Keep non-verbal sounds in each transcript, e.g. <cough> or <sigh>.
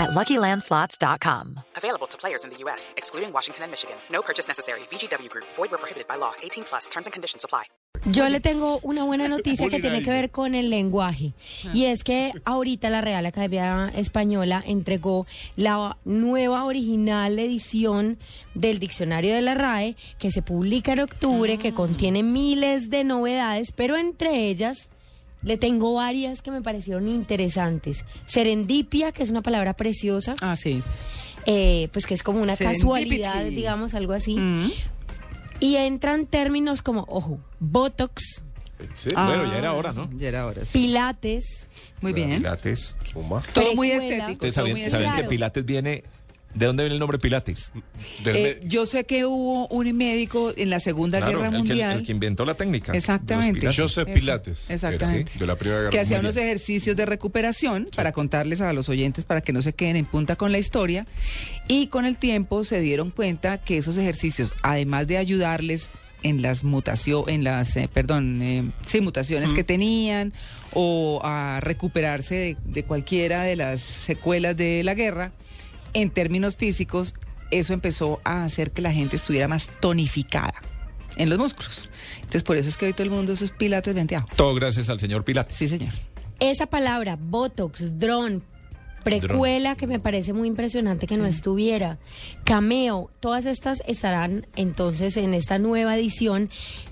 at LuckyLandSlots.com. Available to players in the U.S., excluding Washington and Michigan. No purchase necessary. VGW Group. Void where prohibited by law. 18 plus. Terms and conditions apply. Yo le tengo una buena noticia que tiene que ver con el lenguaje. Y es que ahorita la Real Academia Española entregó la nueva original edición del Diccionario de la RAE, que se publica en octubre, que contiene miles de novedades, pero entre ellas le tengo varias que me parecieron interesantes. Serendipia, que es una palabra preciosa. Ah, sí. eh, pues que es como una Serendipity. casualidad, digamos, algo así. Mm. Y entran términos como, ojo, Botox, Sí, Ah, bueno, ya era hora, ¿no? Ya era hora. sí. Pilates, Muy bien. Pilates. Todo muy estético. Ustedes todo saben, muy saben estético. que Pilates viene. ¿De dónde viene el nombre Pilates? Eh, yo sé que hubo un médico en la Segunda Claro, Guerra el que, Mundial. el que inventó la técnica. Exactamente. Pilates. Joseph Eso, Pilates. Exactamente. Sí, de la Primera Guerra que hacía unos ejercicios de recuperación para contarles a los oyentes para que no se queden en punta con la historia y con el tiempo se dieron cuenta que esos ejercicios además de ayudarles en las mutaciones en las eh, perdón eh, sí mutaciones que tenían o a recuperarse de, de cualquiera de las secuelas de la guerra en términos físicos eso empezó a hacer que la gente estuviera más tonificada en los músculos. Entonces por eso es que hoy todo el mundo esos pilates venteado. Todo gracias al señor Pilates. sí señor. Esa palabra, Botox, dron, precuela, que me parece muy impresionante que no estuviera, cameo, todas estas estarán entonces en esta nueva edición,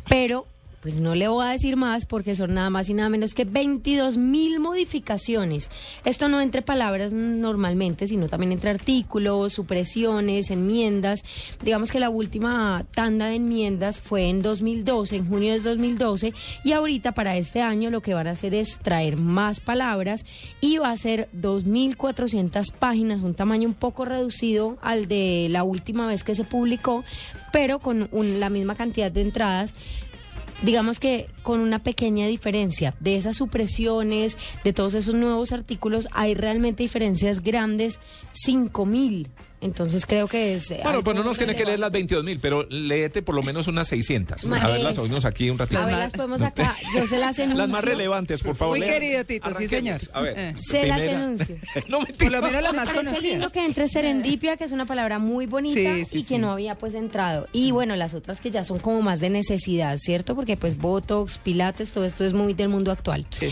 pero pues no le voy a decir más porque son nada más y nada menos que 22 mil modificaciones. Esto no entre palabras normalmente, sino también entre artículos, supresiones, enmiendas. Digamos que la última tanda de enmiendas fue en 2012, en junio del 2012, y ahorita para este año lo que van a hacer es traer más palabras y va a ser 2.400 páginas, un tamaño un poco reducido al de la última vez que se publicó, pero con un- la misma cantidad de entradas digamos que con una pequeña diferencia de esas supresiones, de todos esos nuevos artículos, hay realmente diferencias grandes, 5000. Entonces creo que es. eh, Bueno, pues no nos tiene que leer las relevante. 22 mil, pero léete por lo menos unas 600. Más A ver, las oímos aquí un ratito. A ver, las podemos acá. Yo se las enuncio. <laughs> Las más relevantes, por favor. Muy léalas. querido, Tito, sí, señor. A ver. Eh. Se las enuncio. <laughs> no, Por mentira. lo menos la más conocida. lindo que entre serendipia, que es una palabra muy bonita Sí, sí, y que sí. no había pues entrado. Y bueno, las otras que ya son como más de necesidad, ¿cierto? Porque pues Botox, Pilates, todo esto es muy del mundo actual. Sí.